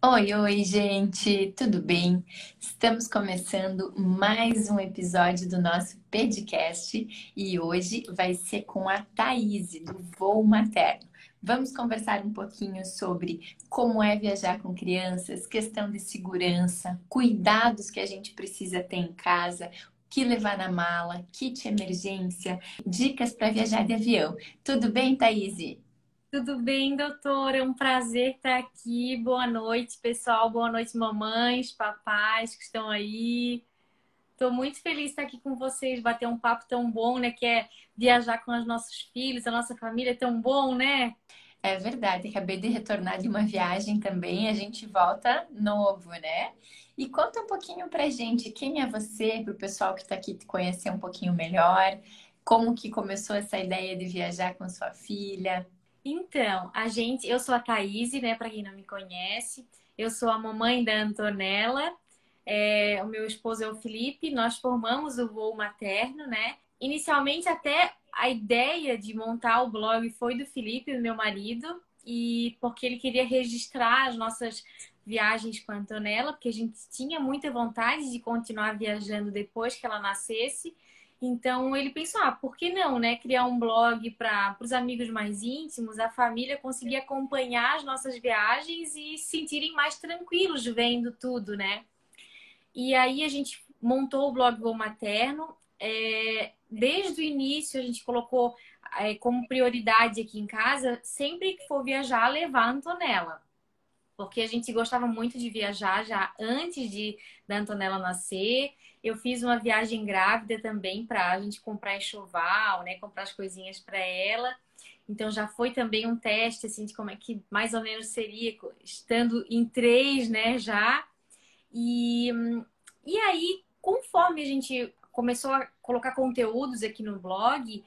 Oi, oi, gente, tudo bem? Estamos começando mais um episódio do nosso podcast e hoje vai ser com a Thaís, do Voo Materno. Vamos conversar um pouquinho sobre como é viajar com crianças, questão de segurança, cuidados que a gente precisa ter em casa, que levar na mala, kit emergência, dicas para viajar de avião. Tudo bem, Thaís? Tudo bem, doutora? É um prazer estar aqui. Boa noite, pessoal. Boa noite, mamães, papais que estão aí. Estou muito feliz de estar aqui com vocês, bater um papo tão bom, né? Que é viajar com os nossos filhos, a nossa família é tão bom, né? É verdade, acabei de retornar de uma viagem também, a gente volta novo, né? E conta um pouquinho pra gente quem é você, para o pessoal que está aqui te conhecer um pouquinho melhor, como que começou essa ideia de viajar com sua filha. Então, a gente, eu sou a Thaís, né, para quem não me conhece. Eu sou a mamãe da Antonella. É, o meu esposo é o Felipe. Nós formamos o voo materno, né? Inicialmente até a ideia de montar o blog foi do Felipe, do meu marido, e porque ele queria registrar as nossas viagens com a Antonella, porque a gente tinha muita vontade de continuar viajando depois que ela nascesse. Então ele pensou, ah, por que não, né? Criar um blog para os amigos mais íntimos, a família conseguir acompanhar as nossas viagens e se sentirem mais tranquilos vendo tudo, né? E aí a gente montou o blog Voo Materno. É, desde o início a gente colocou é, como prioridade aqui em casa, sempre que for viajar, levar a Antonella. Porque a gente gostava muito de viajar já antes de da Antonella nascer. Eu fiz uma viagem grávida também para a gente comprar enxoval, né? Comprar as coisinhas para ela. Então já foi também um teste assim de como é que mais ou menos seria estando em três, né? Já e e aí conforme a gente começou a colocar conteúdos aqui no blog,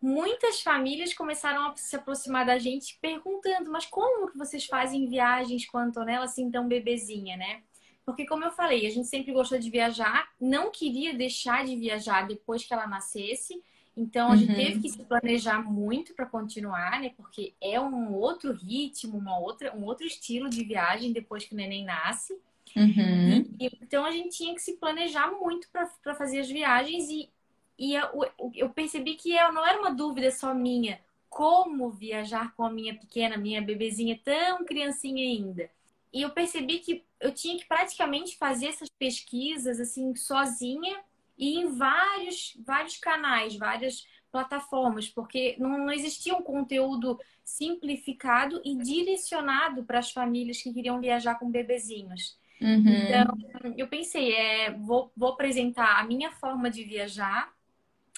muitas famílias começaram a se aproximar da gente perguntando: mas como que vocês fazem viagens com a Antonella assim tão bebezinha, né? Porque, como eu falei, a gente sempre gostou de viajar, não queria deixar de viajar depois que ela nascesse. Então, a gente uhum. teve que se planejar muito para continuar, né? Porque é um outro ritmo, uma outra, um outro estilo de viagem depois que o neném nasce. Uhum. E, então, a gente tinha que se planejar muito para fazer as viagens. E, e eu, eu percebi que eu, não era uma dúvida só minha. Como viajar com a minha pequena, minha bebezinha tão criancinha ainda? E eu percebi que eu tinha que praticamente fazer essas pesquisas assim sozinha e em vários, vários canais, várias plataformas, porque não, não existia um conteúdo simplificado e direcionado para as famílias que queriam viajar com bebezinhos. Uhum. Então, eu pensei, é, vou, vou apresentar a minha forma de viajar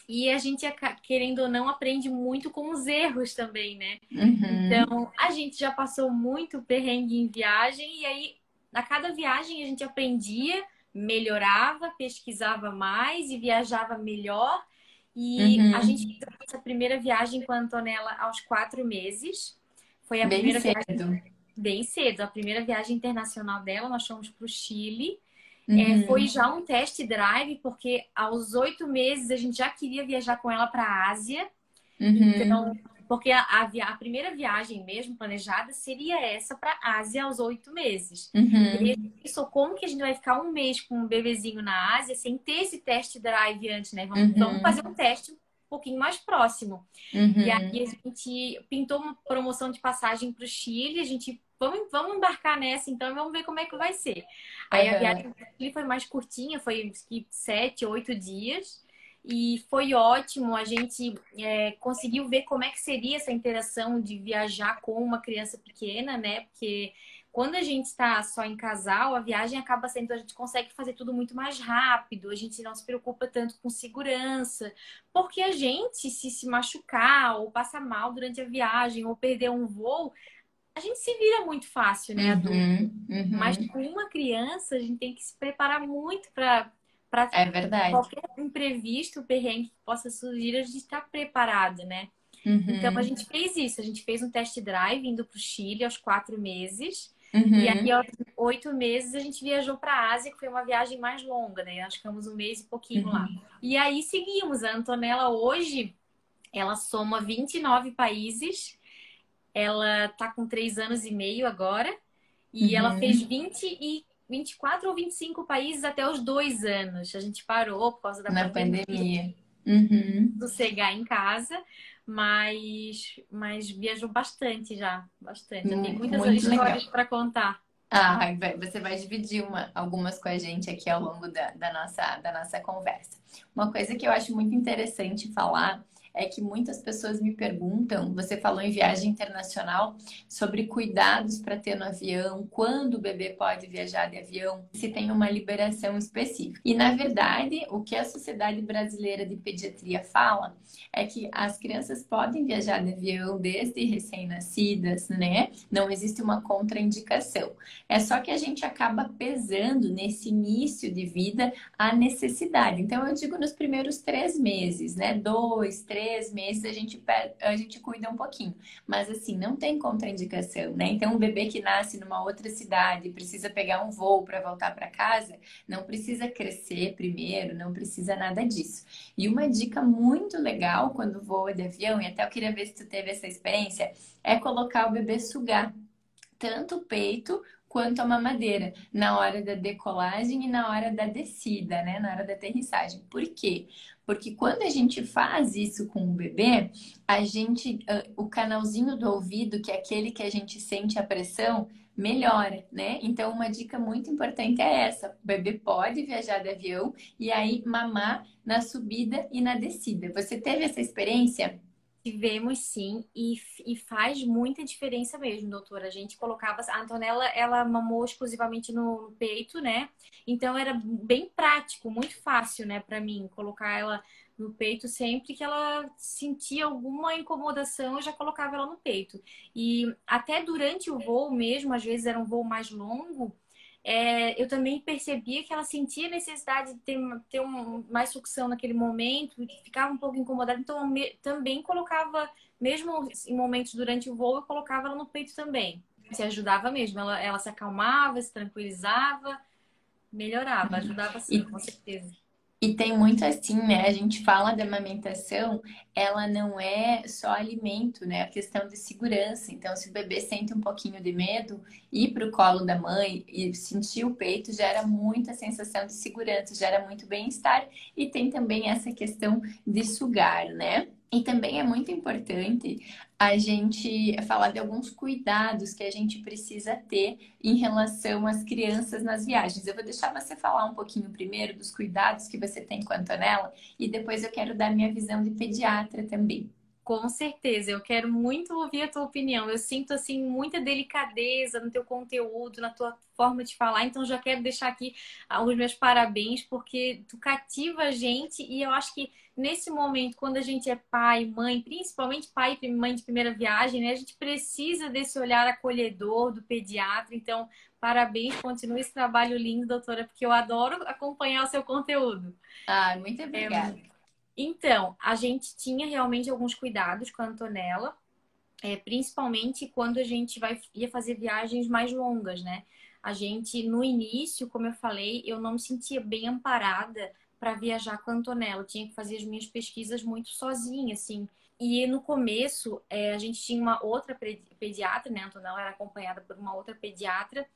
e a gente, querendo ou não, aprende muito com os erros também, né? Uhum. Então, a gente já passou muito perrengue em viagem e aí a cada viagem a gente aprendia, melhorava, pesquisava mais e viajava melhor. E uhum. a gente fez essa primeira viagem com a Antonella aos quatro meses. Foi a bem primeira cedo. viagem bem cedo. A primeira viagem internacional dela, nós fomos para o Chile. É, Uhum. É, foi já um test drive, porque aos oito meses a gente já queria viajar com ela para a Ásia. Uhum. Então, porque a, a, via, a, primeira viagem mesmo planejada seria essa para a Ásia aos oito meses. Uhum. E pensou, como que a gente vai ficar um mês com um bebezinho na Ásia sem ter esse test drive antes, né? Vamos, Uhum. vamos fazer um teste um pouquinho mais próximo. Uhum. E aí a gente pintou uma promoção de passagem para o Chile, a gente vamos, vamos embarcar nessa então vamos ver como é que vai ser. Aí a Uhum. viagem o Chile foi mais curtinha, foi sete, oito dias. E foi ótimo, a gente é, conseguiu ver como é que seria essa interação de viajar com uma criança pequena, né? Porque quando a gente está só em casal, a viagem acaba sendo, a gente consegue fazer tudo muito mais rápido, a gente não se preocupa tanto com segurança, porque a gente, se se machucar ou passar mal durante a viagem ou perder um voo, a gente se vira muito fácil, né, adulto? Uhum. Uhum. Mas com uma criança, a gente tem que se preparar muito para É verdade. qualquer imprevisto, perrengue que possa surgir, a gente está preparado, né? Uhum. Então a gente fez isso, a gente fez um test drive indo para o Chile aos quatro meses. Uhum. E aí, aos oito meses, a gente viajou para a Ásia, que foi uma viagem mais longa, né? Nós ficamos um mês e pouquinho Uhum. lá. E aí seguimos. A Antonella hoje, ela soma 29 países. Ela tá com três anos e meio agora. E uhum. ela fez 20 e 24 ou 25 países até os dois anos. A gente parou por causa da Na pandemia. pandemia. Uhum. Sossegar em casa, mas, mas viajou bastante já. Bastante. Tem muitas histórias para contar. Ah, você vai dividir uma, algumas com a gente aqui ao longo da, da, nossa, da nossa conversa. Uma coisa que eu acho muito interessante falar é que muitas pessoas me perguntam, você falou em viagem internacional, sobre cuidados para ter no avião, quando o bebê pode viajar de avião, se tem uma liberação específica. E na verdade, o que a Sociedade Brasileira de Pediatria fala é que as crianças podem viajar de avião desde recém-nascidas, né? Não existe uma contraindicação. É só que a gente acaba pesando nesse início de vida a necessidade. Então, eu digo nos primeiros três meses, né? Dois, três três meses a gente, a gente cuida um pouquinho. Mas assim, não tem contraindicação, né? Então, um bebê que nasce numa outra cidade precisa pegar um voo para voltar para casa, não precisa crescer primeiro, não precisa nada disso. E uma dica muito legal quando voa de avião, e até eu queria ver se tu teve essa experiência, é colocar o bebê sugar tanto o peito quanto a mamadeira na hora da decolagem e na hora da descida, né? Na hora da aterrissagem. Por quê? Porque quando a gente faz isso com o bebê, a gente, o canalzinho do ouvido, que é aquele que a gente sente a pressão, melhora, né? Então, uma dica muito importante é essa: o bebê pode viajar de avião e aí mamar na subida e na descida. Você teve essa experiência? Tivemos sim, e, e faz muita diferença mesmo, doutora. A gente colocava. A Antonella, ela mamou exclusivamente no, peito, né? Então era bem prático, muito fácil, né, para mim, colocar ela no peito sempre que ela sentia alguma incomodação, eu já colocava ela no peito. E até durante o voo mesmo, às vezes era um voo mais longo, é, eu também percebia que ela sentia necessidade de ter, ter um, mais sucção naquele momento, ficava um pouco incomodada, então eu me, também colocava, mesmo em momentos durante o voo, eu colocava ela no peito também. Se ajudava mesmo, ela, ela se acalmava, se tranquilizava, melhorava, ajudava sim, com certeza. E tem muito assim, né? A gente fala da amamentação, ela não é só alimento, né? A questão de segurança. Então, se o bebê sente um pouquinho de medo, ir para o colo da mãe e sentir o peito gera muita sensação de segurança, gera muito bem-estar. E tem também essa questão de sugar, né? E também é muito importante a gente falar de alguns cuidados que a gente precisa ter em relação às crianças nas viagens. Eu vou deixar você falar um pouquinho primeiro dos cuidados que você tem com a Antonella e depois eu quero dar minha visão de pediatra também. Com certeza, eu quero muito ouvir a tua opinião. Eu sinto assim muita delicadeza no teu conteúdo, na tua forma de falar, então já quero deixar aqui os meus parabéns porque tu cativa a gente e eu acho que nesse momento quando a gente é pai, mãe, principalmente pai e mãe de primeira viagem, né, a gente precisa desse olhar acolhedor do pediatra. Então, parabéns, continue esse trabalho lindo, doutora, porque eu adoro acompanhar o seu conteúdo. Ah, muito obrigada. É, então, a gente tinha realmente alguns cuidados com a Antonella, é, principalmente quando a gente vai, ia fazer viagens mais longas, né? A gente, no início, como eu falei, eu não me sentia bem amparada para viajar com a Antonella. Eu tinha que fazer as minhas pesquisas muito sozinha, assim. E no começo, é, a gente tinha uma outra pediatra, né? A Antonella era acompanhada por uma outra pediatra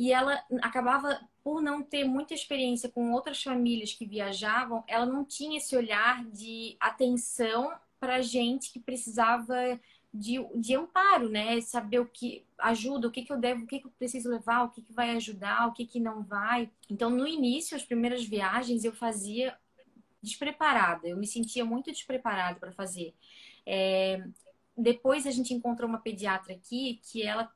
e ela acabava por não ter muita experiência com outras famílias que viajavam, ela não tinha esse olhar de atenção para gente que precisava de, de amparo, né? Saber o que ajuda, o que, que eu devo, o que, que eu preciso levar, o que, que vai ajudar, o que, que não vai. Então, no início, as primeiras viagens eu fazia despreparada, eu me sentia muito despreparada para fazer. É... Depois a gente encontrou uma pediatra aqui que ela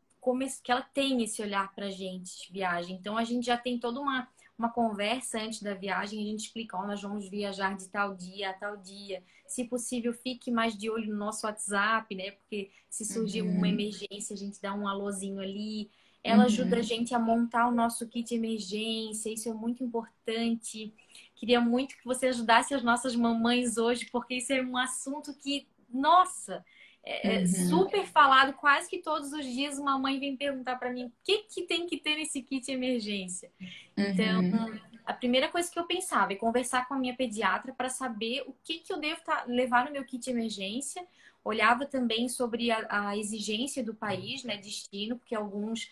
que ela tem esse olhar para a gente de viagem. Então a gente já tem toda uma, uma conversa antes da viagem, a gente explica, oh, nós vamos viajar de tal dia a tal dia. Se possível, fique mais de olho no nosso WhatsApp, né? Porque se surgir uhum. uma emergência, a gente dá um alôzinho ali. Ela uhum. ajuda a gente a montar o nosso kit emergência, isso é muito importante. Queria muito que você ajudasse as nossas mamães hoje, porque isso é um assunto que, nossa, é, é, uhum. super falado, quase que todos os dias uma mãe vem perguntar para mim o que, que tem que ter nesse kit emergência. Então, uhum. a primeira coisa que eu pensava é conversar com a minha pediatra para saber o que, que eu devo tá, levar no meu kit emergência. Olhava também sobre a, a exigência do país, né, destino, porque alguns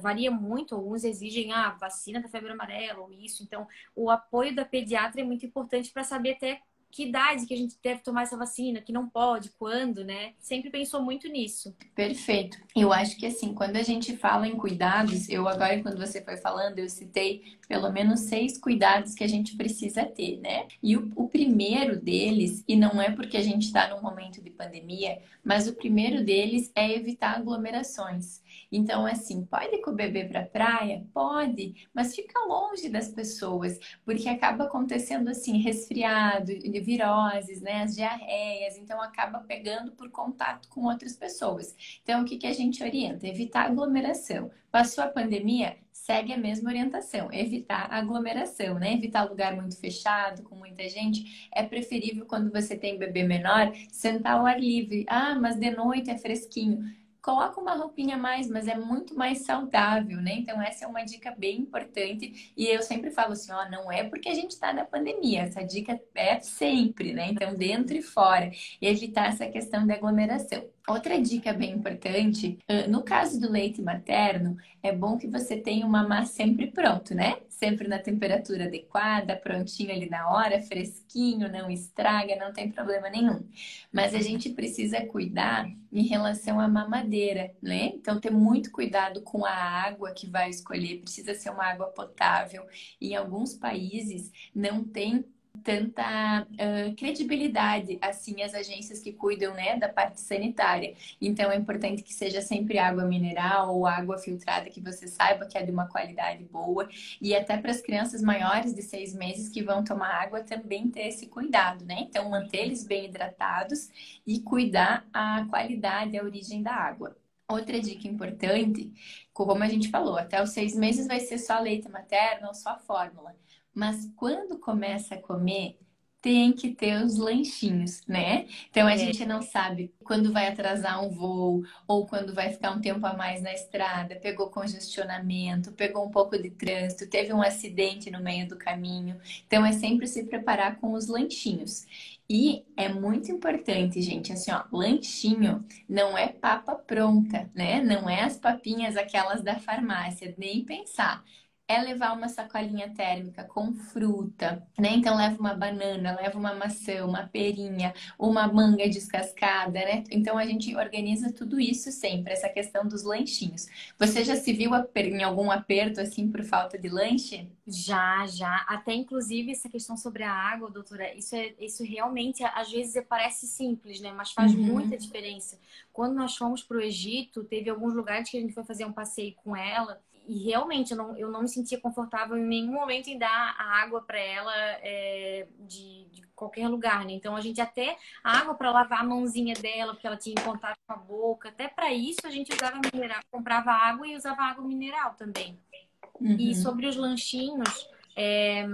varia muito, alguns exigem a ah, vacina da febre amarela ou isso. Então, o apoio da pediatra é muito importante para saber até que idade que a gente deve tomar essa vacina, que não pode, quando, né? Sempre pensou muito nisso. Perfeito. Eu acho que assim, quando a gente fala em cuidados, eu agora, quando você foi falando, eu citei pelo menos seis cuidados que a gente precisa ter, né? E o, o primeiro deles, e não é porque a gente está num momento de pandemia, mas o primeiro deles é evitar aglomerações. Então, assim, pode ir com o bebê para praia? Pode, mas fica longe das pessoas, porque acaba acontecendo assim, resfriado, viroses, né, as diarreias, então acaba pegando por contato com outras pessoas. Então, o que, que a gente orienta? Evitar aglomeração. Passou a pandemia, segue a mesma orientação, evitar aglomeração, né? Evitar lugar muito fechado, com muita gente. É preferível quando você tem bebê menor, sentar ao ar livre. Ah, mas de noite é fresquinho coloca uma roupinha a mais, mas é muito mais saudável, né? Então, essa é uma dica bem importante. E eu sempre falo assim: ó, não é porque a gente está na pandemia, essa dica é sempre, né? Então, dentro e fora, evitar essa questão de aglomeração. Outra dica bem importante, no caso do leite materno, é bom que você tenha uma mamá sempre pronto, né? Sempre na temperatura adequada, prontinho ali na hora, fresquinho, não estraga, não tem problema nenhum. Mas a gente precisa cuidar em relação à mamadeira, né? Então, ter muito cuidado com a água que vai escolher, precisa ser uma água potável. Em alguns países não tem tanta uh, credibilidade assim as agências que cuidam né, da parte sanitária. Então é importante que seja sempre água mineral ou água filtrada que você saiba que é de uma qualidade boa e até para as crianças maiores de seis meses que vão tomar água também ter esse cuidado, né? Então manter eles bem hidratados e cuidar a qualidade, a origem da água. Outra dica importante, como a gente falou, até os seis meses vai ser só leite materno ou só fórmula. Mas quando começa a comer, tem que ter os lanchinhos, né? Então a é. gente não sabe quando vai atrasar um voo ou quando vai ficar um tempo a mais na estrada, pegou congestionamento, pegou um pouco de trânsito, teve um acidente no meio do caminho. Então é sempre se preparar com os lanchinhos. E é muito importante, gente, assim, ó, lanchinho não é papa pronta, né? Não é as papinhas aquelas da farmácia, nem pensar é levar uma sacolinha térmica com fruta, né? Então leva uma banana, leva uma maçã, uma perinha, uma manga descascada, né? Então a gente organiza tudo isso sempre, essa questão dos lanchinhos. Você já se viu em algum aperto assim por falta de lanche? Já, já. Até inclusive essa questão sobre a água, doutora, isso é isso realmente às vezes parece simples, né? Mas faz uhum. muita diferença. Quando nós fomos para o Egito, teve alguns lugares que a gente foi fazer um passeio com ela e realmente eu não, eu não me sentia confortável em nenhum momento em dar a água para ela é, de, de, qualquer lugar, né? Então a gente até a água para lavar a mãozinha dela, porque ela tinha contato com a boca, até para isso a gente usava mineral, comprava água e usava água mineral também. Uhum. E sobre os lanchinhos, é,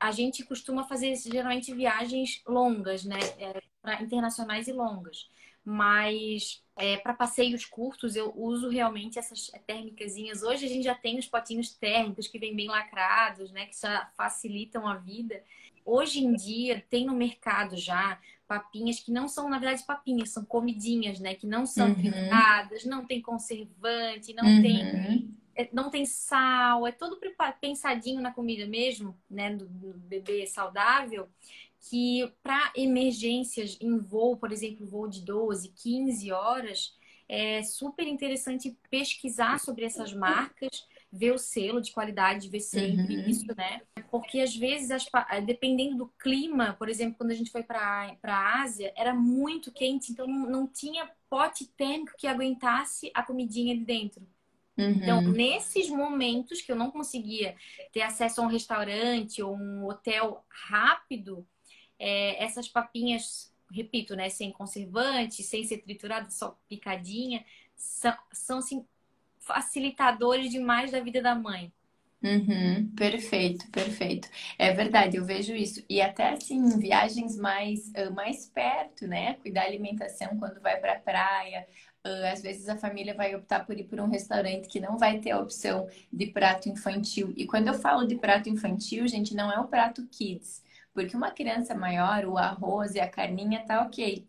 a gente costuma fazer geralmente viagens longas, né? É, pra, internacionais e longas. Mas é, para passeios curtos, eu uso realmente essas térmicas. Hoje a gente já tem os potinhos térmicos que vêm bem lacrados, né? Que já facilitam a vida. Hoje em dia tem no mercado já papinhas que não são, na verdade, papinhas, são comidinhas, né? Que não são uhum. não tem conservante, não uhum. tem é, não tem sal, é todo pensadinho na comida mesmo, né? Do, do bebê saudável que para emergências em voo, por exemplo, voo de 12, 15 horas, é super interessante pesquisar sobre essas marcas, ver o selo de qualidade, ver sempre uhum. isso, né? Porque às vezes, as, dependendo do clima, por exemplo, quando a gente foi para a Ásia, era muito quente, então não tinha pote térmico que aguentasse a comidinha de dentro. Então, uhum. Então, nesses momentos que eu não conseguia ter acesso a um restaurante ou um hotel rápido, é, essas papinhas, repito, né, sem conservante, sem ser triturada, só picadinha, são, são assim, facilitadores demais da vida da mãe. Uhum, perfeito, perfeito. É verdade, eu vejo isso. E até assim, viagens mais, mais perto, né? Cuidar da alimentação quando vai para praia. às vezes a família vai optar por ir por um restaurante que não vai ter a opção de prato infantil. E quando eu falo de prato infantil, gente, não é o prato kids. Porque uma criança maior, o arroz e a carninha tá ok.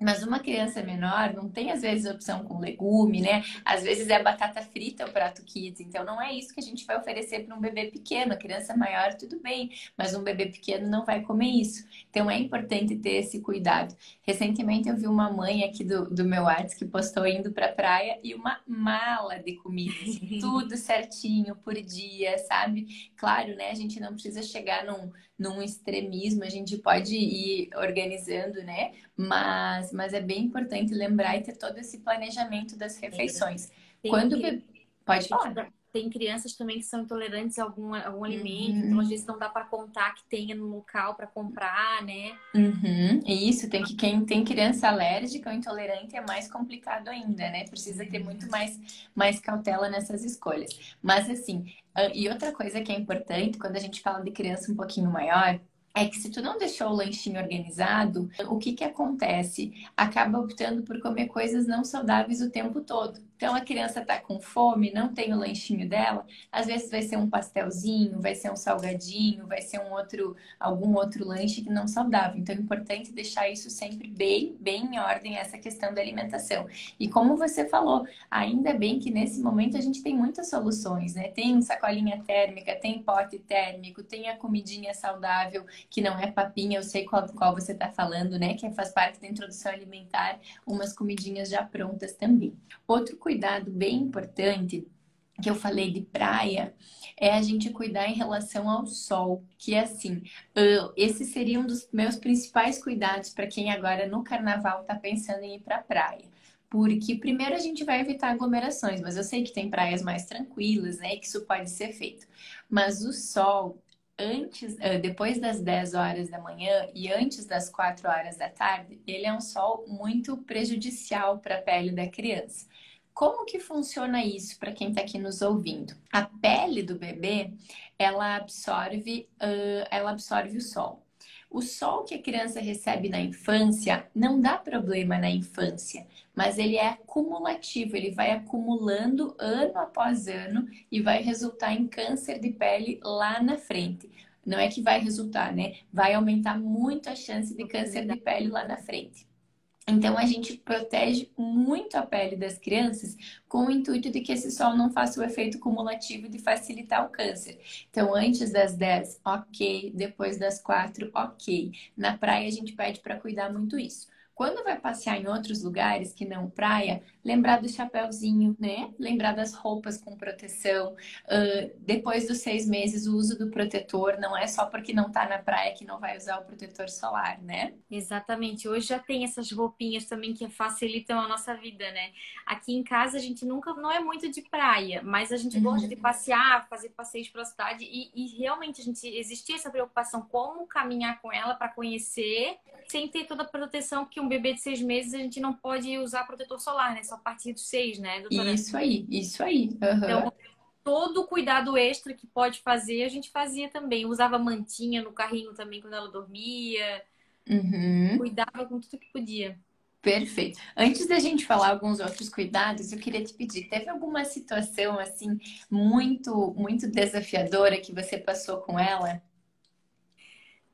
Mas uma criança menor não tem, às vezes, opção com legume, né? Às vezes é batata frita o prato kids. Então, não é isso que a gente vai oferecer para um bebê pequeno. A criança maior, tudo bem, mas um bebê pequeno não vai comer isso. Então, é importante ter esse cuidado. Recentemente, eu vi uma mãe aqui do, do meu WhatsApp que postou indo para a praia e uma mala de comida, assim, tudo certinho por dia, sabe? Claro, né? A gente não precisa chegar num, num extremismo, a gente pode ir organizando, né? Mas, mas é bem importante lembrar e ter todo esse planejamento das refeições. Tem Quando que... pode falar. Tem crianças também que são intolerantes a algum, algum alimento, uhum. então às vezes não dá para contar que tenha no local para comprar, né? Uhum. Isso, tem que quem tem criança alérgica ou intolerante é mais complicado ainda, né? Precisa ter muito mais, mais cautela nessas escolhas. Mas assim, ah, e outra coisa que é importante quando a gente fala de criança um pouquinho maior, é que se tu não deixou o lanchinho organizado, o que que acontece? Acaba optando por comer coisas não saudáveis o tempo todo. Então a criança tá com fome, não tem o lanchinho dela, às vezes vai ser um pastelzinho, vai ser um salgadinho, vai ser um outro algum outro lanche que não saudável. Então é importante deixar isso sempre bem, bem em ordem essa questão da alimentação. E como você falou, ainda bem que nesse momento a gente tem muitas soluções, né? Tem sacolinha térmica, tem pote térmico, tem a comidinha saudável, que não é papinha, eu sei qual, qual você está falando, né? Que faz parte da introdução alimentar, umas comidinhas já prontas também. Outro cuidado bem importante que eu falei de praia é a gente cuidar em relação ao sol, que é assim, esse seria um dos meus principais cuidados para quem agora no carnaval está pensando em ir para a praia. Porque primeiro a gente vai evitar aglomerações, mas eu sei que tem praias mais tranquilas, né, e que isso pode ser feito. Mas o sol, antes, depois das 10 horas da manhã e antes das 4 horas da tarde, ele é um sol muito prejudicial para a pele da criança. Como que funciona isso para quem está aqui nos ouvindo? A pele do bebê, ela absorve, ela absorve o sol. O sol que a criança recebe na infância não dá problema na infância, mas ele é acumulativo, ele vai acumulando ano após ano e vai resultar em câncer de pele lá na frente. Não é que vai resultar, né? Vai aumentar muito a chance de câncer de pele lá na frente. Então a gente protege muito a pele das crianças com o intuito de que esse sol não faça o efeito cumulativo de facilitar o câncer. Então antes das 10, ok, depois das 4, ok. Na praia a gente pede para cuidar muito isso. Quando vai passear em outros lugares que não praia, lembrar do chapéuzinho, né? Lembrar das roupas com proteção. Uh, depois dos seis meses, o uso do protetor não é só porque não tá na praia que não vai usar o protetor solar, né? Exatamente. Hoje já tem essas roupinhas também que facilitam a nossa vida, né? Aqui em casa a gente nunca não é muito de praia, mas a gente uhum. gosta de passear, fazer passeios pela cidade e, e realmente a gente existia essa preocupação como caminhar com ela para conhecer sem ter toda a proteção que um bebê de seis meses a gente não pode usar protetor solar, né? Só a partir dos seis, né, doutora? Isso aí, isso aí. Uhum. Então, todo o cuidado extra que pode fazer, a gente fazia também. Usava mantinha no carrinho também quando ela dormia. Uhum. Cuidava com tudo que podia. Perfeito. Antes da gente falar alguns outros cuidados, eu queria te pedir, teve alguma situação assim muito, muito desafiadora que você passou com ela?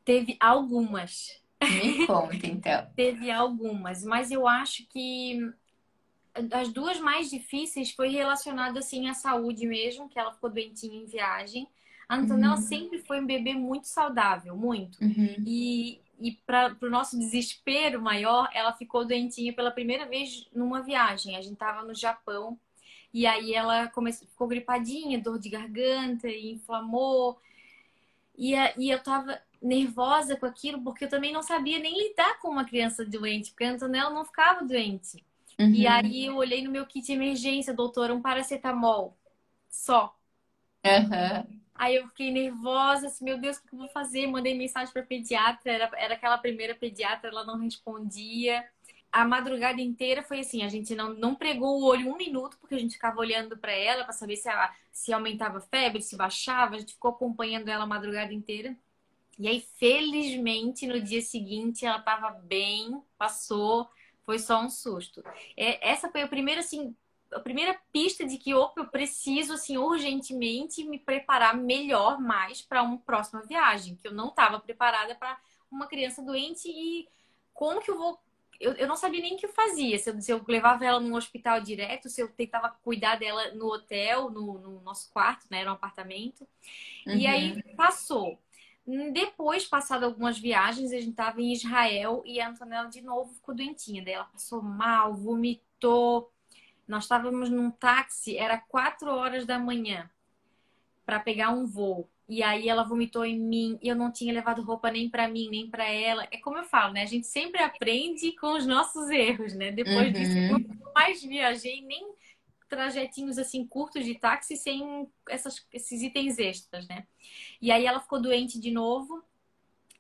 Teve algumas. Me conta, então. Teve algumas, mas eu acho que as duas mais difíceis foi relacionada assim à saúde mesmo, que ela ficou doentinha em viagem. A Antonella uhum. sempre foi um bebê muito saudável, muito. Uhum. E, e para o nosso desespero maior, ela ficou doentinha pela primeira vez numa viagem. A gente estava no Japão e aí ela começou, ficou gripadinha, dor de garganta, e inflamou. E, e eu tava nervosa com aquilo, porque eu também não sabia nem lidar com uma criança doente, porque a Antonella não ficava doente. Uhum. E aí eu olhei no meu kit de emergência, doutora, um paracetamol. Só. Uhum. Aí eu fiquei nervosa, assim, meu Deus, o que eu vou fazer? Mandei mensagem para pediatra, era, era aquela primeira pediatra, ela não respondia. A madrugada inteira foi assim, a gente não, não pregou o olho um minuto, porque a gente ficava olhando para ela para saber se, ela, se aumentava a febre, se baixava, a gente ficou acompanhando ela a madrugada inteira. E aí, felizmente, no dia seguinte, ela estava bem, passou, foi só um susto. É, essa foi a primeira, assim, a primeira pista de que opa, eu preciso, assim, urgentemente me preparar melhor mais para uma próxima viagem, que eu não estava preparada para uma criança doente e como que eu vou eu, eu não sabia nem o que eu fazia. Se eu, se eu levava ela num hospital direto, se eu tentava cuidar dela no hotel, no, no nosso quarto, né? Era um apartamento. Uhum. E aí passou. Depois, passado algumas viagens, a gente estava em Israel e a Antonella de novo ficou doentinha. Daí ela passou mal, vomitou. Nós estávamos num táxi, era quatro horas da manhã para pegar um voo. E aí ela vomitou em mim e eu não tinha levado roupa nem para mim, nem para ela. É como eu falo, né? A gente sempre aprende com os nossos erros, né? Depois uhum. disso, eu mais viajei, nem trajetinhos assim curtos de táxi sem essas, esses itens extras, né? E aí ela ficou doente de novo.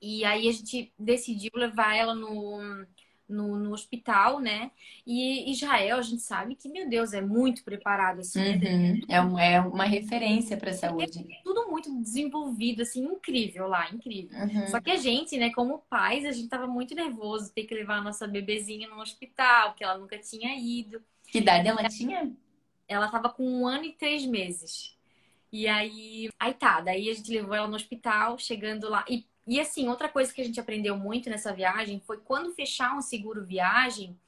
E aí a gente decidiu levar ela no no, no, hospital, né? E Israel, a gente sabe que, meu Deus, é muito preparado, assim. Né? Uhum. É, um, é uma referência para a saúde. É tudo muito desenvolvido, assim, incrível lá, incrível. Uhum. Só que a gente, né, como pais, a gente tava muito nervoso ter que levar a nossa bebezinha no hospital, porque ela nunca tinha ido. Que idade ela tinha? Ela tava com um ano e três meses. E aí, aí tá, daí a gente levou ela no hospital, chegando lá. E e assim, outra coisa que a gente aprendeu muito nessa viagem foi quando fechar um seguro viagem,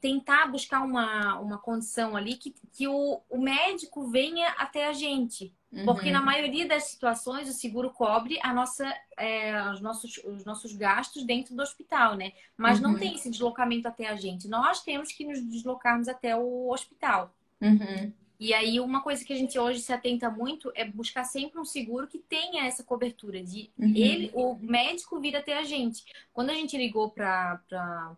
tentar buscar uma, uma condição ali que, que o, o médico venha até a gente. Uhum. Porque na maioria das situações o seguro cobre a nossa, é, os, nossos, os nossos gastos dentro do hospital, né? Mas uhum. não tem esse deslocamento até a gente. Nós temos que nos deslocarmos até o hospital. Uhum. E aí, uma coisa que a gente hoje se atenta muito é buscar sempre um seguro que tenha essa cobertura de uhum. ele, o médico vir até a gente. Quando a gente ligou para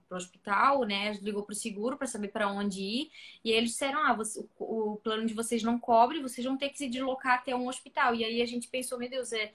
o hospital, né, ligou para o seguro para saber para onde ir, e eles disseram: ah, você, o, o, plano de vocês não cobre, vocês vão ter que se deslocar até um hospital. E aí a gente pensou: meu Deus, é,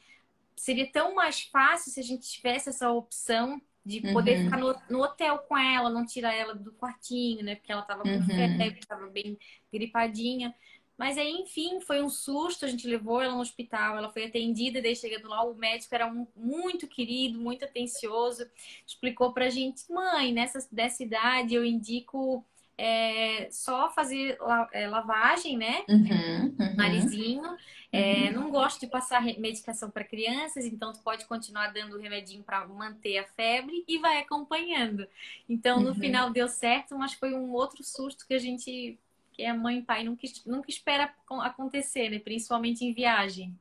seria tão mais fácil se a gente tivesse essa opção de poder uhum. ficar no, no, hotel com ela, não tirar ela do quartinho, né? Porque ela tava com uhum. febre, tava bem gripadinha. Mas aí, enfim, foi um susto, a gente levou ela no hospital, ela foi atendida, daí chegando lá, o médico era um, muito querido, muito atencioso, explicou pra gente, mãe, nessa dessa idade eu indico é, só fazer la, é, lavagem, né? Uhum, uhum. Narizinho. É, não gosto de passar medicação para crianças, então tu pode continuar dando o remedinho para manter a febre e vai acompanhando. Então, no uhum. final deu certo, mas foi um outro susto que a gente, que a mãe e pai nunca, nunca espera acontecer, né? Principalmente em viagem.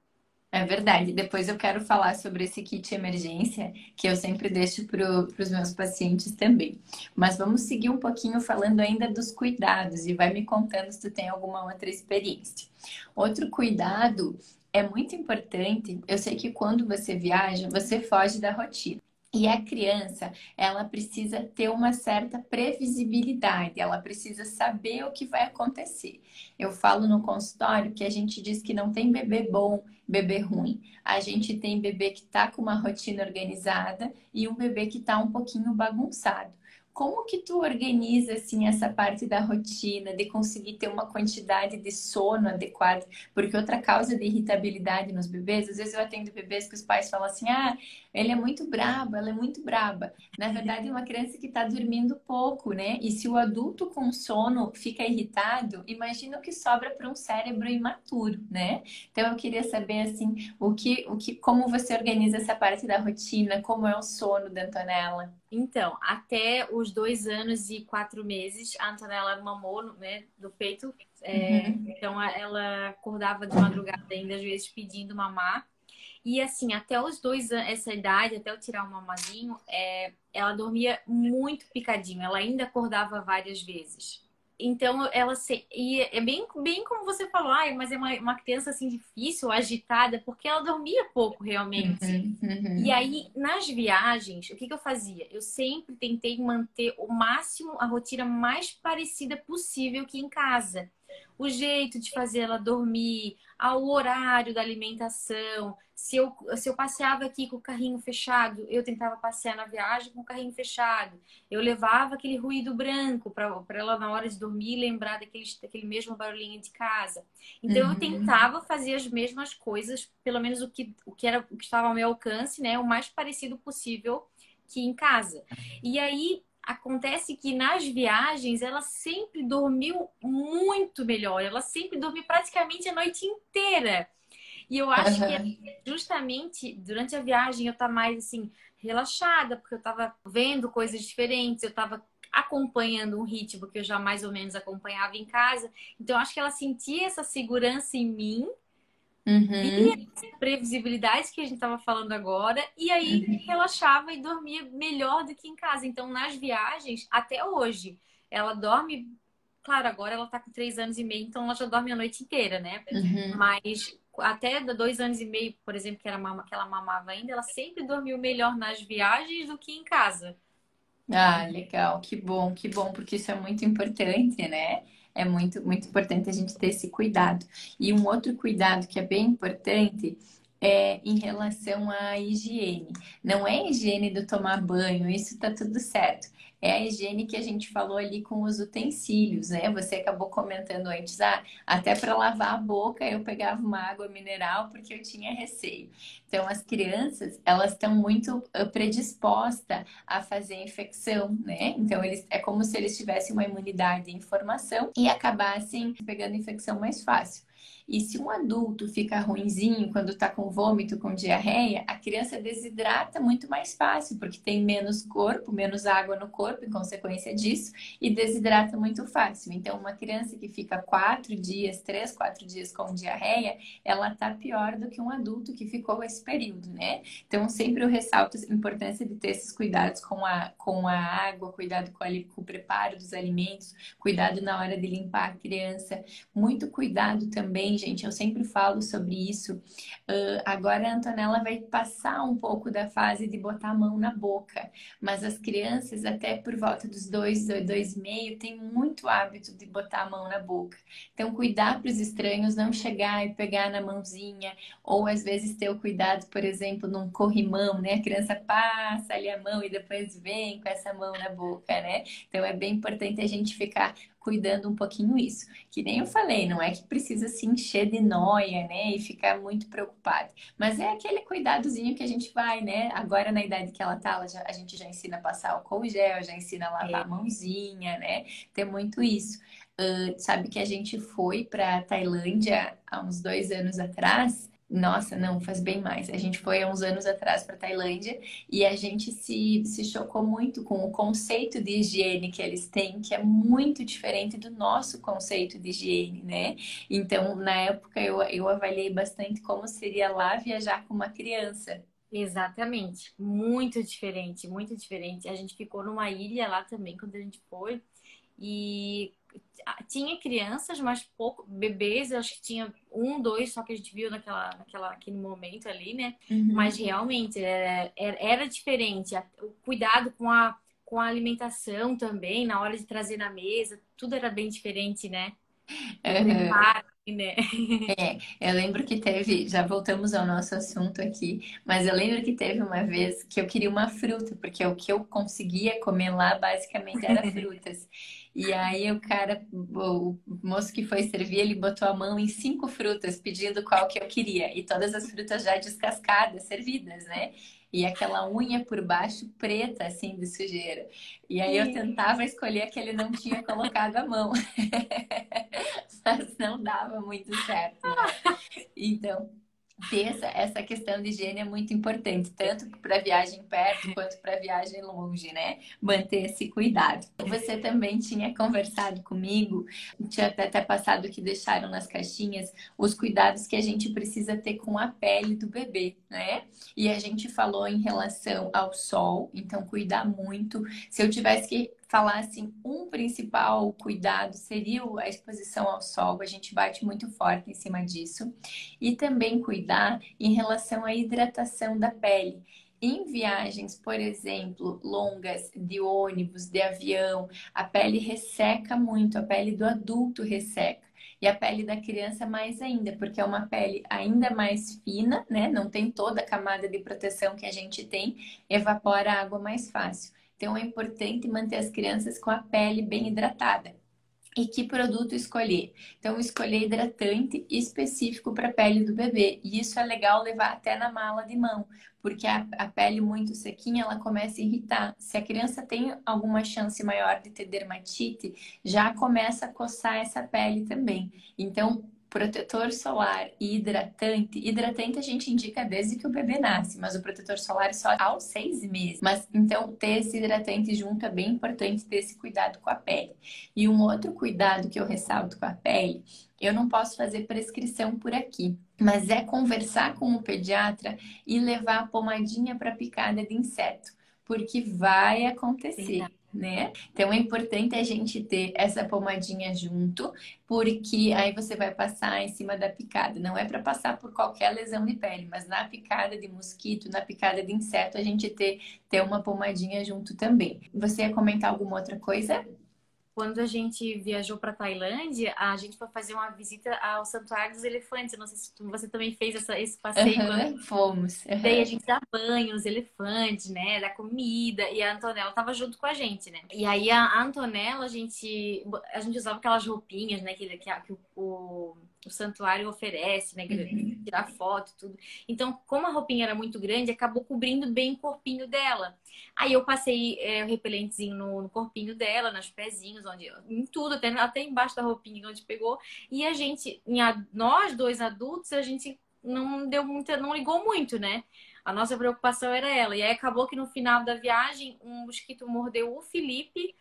É verdade. Depois eu quero falar sobre esse kit emergência, que eu sempre deixo para os meus pacientes também. Mas vamos seguir um pouquinho falando ainda dos cuidados e vai me contando se tu tem alguma outra experiência. Outro cuidado é muito importante. Eu sei que quando você viaja, você foge da rotina. E a criança, ela precisa ter uma certa previsibilidade, ela precisa saber o que vai acontecer. Eu falo no consultório que a gente diz que não tem bebê bom, bebê ruim. A gente tem bebê que está com uma rotina organizada e um bebê que está um pouquinho bagunçado. Como que tu organiza assim essa parte da rotina de conseguir ter uma quantidade de sono adequada? Porque outra causa de irritabilidade nos bebês, às vezes eu atendo bebês que os pais falam assim: "Ah, ele é muito brabo, ela é muito braba". Na verdade, é uma criança que está dormindo pouco, né? E se o adulto com sono fica irritado, imagina o que sobra para um cérebro imaturo, né? Então eu queria saber assim, o que o que como você organiza essa parte da rotina, como é o sono da Antonella? Então, até os dois anos e quatro meses, a Antonella mamou né, do peito. É, uhum. Então, ela acordava de madrugada ainda, às vezes, pedindo mamar. E, assim, até os dois anos, essa idade, até eu tirar o mamazinho, é, ela dormia muito picadinho. Ela ainda acordava várias vezes. Então, ela se... e é bem, bem como você falou, ah, mas é uma, uma criança assim difícil, agitada, porque ela dormia pouco realmente. Uhum, uhum. E aí, nas viagens, o que, que eu fazia? Eu sempre tentei manter o máximo a rotina mais parecida possível que em casa o jeito de fazer ela dormir, ao horário da alimentação. Se eu, se eu passeava aqui com o carrinho fechado, eu tentava passear na viagem com o carrinho fechado. Eu levava aquele ruído branco para ela, na hora de dormir, lembrar daquele, daquele mesmo barulhinho de casa. Então, uhum. eu tentava fazer as mesmas coisas, pelo menos o que, o que, era, o que estava ao meu alcance, né? O mais parecido possível que em casa. E aí, acontece que nas viagens ela sempre dormiu muito melhor, ela sempre dormiu praticamente a noite inteira. E eu acho uhum. que justamente durante a viagem eu tá mais assim relaxada, porque eu tava vendo coisas diferentes, eu tava acompanhando um ritmo que eu já mais ou menos acompanhava em casa. Então, acho que ela sentia essa segurança em mim. Uhum. E a previsibilidade que a gente estava falando agora, e aí uhum. relaxava e dormia melhor do que em casa. Então, nas viagens, até hoje, ela dorme. Claro, agora ela está com três anos e meio, então ela já dorme a noite inteira, né? Uhum. Mas até dois anos e meio, por exemplo, que, era mama, que ela mamava ainda, ela sempre dormiu melhor nas viagens do que em casa. Ah, legal, que bom, que bom, porque isso é muito importante, né? É muito, muito importante a gente ter esse cuidado. E um outro cuidado que é bem importante é em relação à higiene. Não é a higiene do tomar banho, isso tá tudo certo é a higiene que a gente falou ali com os utensílios, né? Você acabou comentando antes, ah, até para lavar a boca eu pegava uma água mineral porque eu tinha receio. Então, as crianças, elas estão muito ah, predispostas a fazer infecção, né? Então, eles, é como se eles tivessem uma imunidade em formação e acabassem pegando infecção mais fácil. E se um adulto fica ruinzinho quando está com vômito, com diarreia, a criança desidrata muito mais fácil, porque tem menos corpo, menos água no corpo em consequência disso, e desidrata muito fácil. Então, uma criança que fica quatro dias, três, quatro dias com diarreia, ela tá pior do que um adulto que ficou esse período, né? Então, sempre eu ressalto a importância de ter esses cuidados com a, com a água, cuidado com, a, com o preparo dos alimentos, cuidado na hora de limpar a criança, muito cuidado também gente, eu sempre falo sobre isso. Uh, agora a Antonella vai passar um pouco da fase de botar a mão na boca, mas as crianças, até por volta dos dois, dois e meio, têm muito hábito de botar a mão na boca. Então, cuidar para os estranhos não chegar e pegar na mãozinha, ou às vezes ter o cuidado, por exemplo, num corrimão, né? A criança passa ali a mão e depois vem com essa mão na boca, né? Então, é bem importante a gente ficar cuidando um pouquinho isso. Que nem eu falei, não é que precisa se encher de noia, né? E ficar muito preocupado. Mas é aquele cuidadozinho que a gente vai, né? Agora, na idade que ela tá, ela já, a gente já ensina a passar álcool gel, já ensina a lavar é. a mãozinha, né? Tem muito isso. Uh, sabe que a gente foi para Tailândia há uns dois anos atrás nossa, não, faz bem mais. A gente foi há uns anos atrás para Tailândia e a gente se, se chocou muito com o conceito de higiene que eles têm, que é muito diferente do nosso conceito de higiene, né? Então, na época, eu, eu avaliei bastante como seria lá viajar com uma criança. Exatamente, muito diferente, muito diferente. A gente ficou numa ilha lá também quando a gente foi e tinha crianças, mas pouco bebês, acho que tinha um, dois, só que a gente viu naquela, naquela, naquele momento ali, né? Uhum. Mas realmente era, era, era diferente. O cuidado com a, com a alimentação também, na hora de trazer na mesa, tudo era bem diferente, né? Uhum. É, eu lembro que teve, já voltamos ao nosso assunto aqui, mas eu lembro que teve uma vez que eu queria uma fruta, porque o que eu conseguia comer lá basicamente era frutas. E aí o cara, o moço que foi servir, ele botou a mão em cinco frutas, pedindo qual que eu queria. E todas as frutas já descascadas, servidas, né? E aquela unha por baixo preta, assim, de sujeira. E aí eu tentava escolher a que ele não tinha colocado a mão. Mas não dava muito certo. Né? Então, ter essa, essa questão de higiene é muito importante, tanto para viagem perto quanto para viagem longe, né? Manter esse cuidado. Você também tinha conversado comigo, tinha até, até passado que deixaram nas caixinhas os cuidados que a gente precisa ter com a pele do bebê, né? E a gente falou em relação ao sol, então cuidar muito. Se eu tivesse que falar assim, um principal cuidado seria a exposição ao sol, a gente bate muito forte em cima disso, e também cuidar em relação à hidratação da pele. Em viagens, por exemplo, longas de ônibus, de avião, a pele resseca muito, a pele do adulto resseca. E a pele da criança mais ainda, porque é uma pele ainda mais fina, né? Não tem toda a camada de proteção que a gente tem, evapora a água mais fácil. Então é importante manter as crianças com a pele bem hidratada. E que produto escolher? Então, escolher hidratante específico para a pele do bebê. E isso é legal levar até na mala de mão, porque a, a, pele muito sequinha ela começa a irritar. Se a criança tem alguma chance maior de ter dermatite, já começa a coçar essa pele também. Então, protetor solar e hidratante. Hidratante a gente indica desde que o bebê nasce, mas o protetor solar só aos seis meses. Mas então ter esse hidratante junto é bem importante ter esse cuidado com a pele. E um outro cuidado que eu ressalto com a pele, eu não posso fazer prescrição por aqui, mas é conversar com o pediatra e levar a pomadinha para picada de inseto, porque vai acontecer né? Então é importante a gente ter essa pomadinha junto, porque aí você vai passar em cima da picada. Não é para passar por qualquer lesão de pele, mas na picada de mosquito, na picada de inseto, a gente ter, ter uma pomadinha junto também. Você ia comentar alguma outra coisa? Quando a gente viajou para Tailândia, a gente foi fazer uma visita ao Santuário dos Elefantes. Eu não sei se você também fez essa, esse passeio. Uhum, fomos. Uhum. Daí a gente dá banho nos elefantes, né? Dá comida. E a Antonella tava junto com a gente, né? E aí a Antonella, a gente, a gente usava aquelas roupinhas, né? Que, que, que o, o santuário oferece, né? Uhum. Tirar foto, tudo. Então, como a roupinha era muito grande, acabou cobrindo bem o corpinho dela. Aí eu passei é, o repelentezinho no, no, corpinho dela, nos pezinhos, onde, em tudo, até, até embaixo da roupinha onde pegou. E a gente, nós dois adultos, a gente não deu muita, não ligou muito, né? A nossa preocupação era ela. E aí acabou que no final da viagem, um mosquito mordeu o Felipe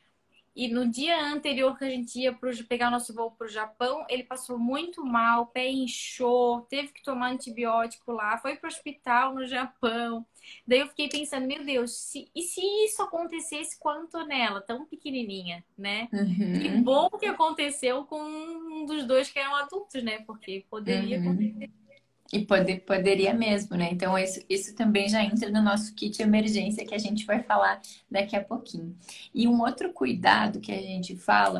e no dia anterior que a gente ia pro, pegar o nosso voo para o Japão, ele passou muito mal, o pé inchou, teve que tomar antibiótico lá, foi para o hospital no Japão. Daí eu fiquei pensando, meu Deus, se, e se isso acontecesse com a Antonella, tão pequenininha, né? Uhum. Que bom que aconteceu com um dos dois que eram adultos, né? Porque poderia uhum. acontecer e pode, poderia mesmo, né? Então, isso, isso também já entra no nosso kit emergência que a gente vai falar daqui a pouquinho. E um outro cuidado que a gente fala,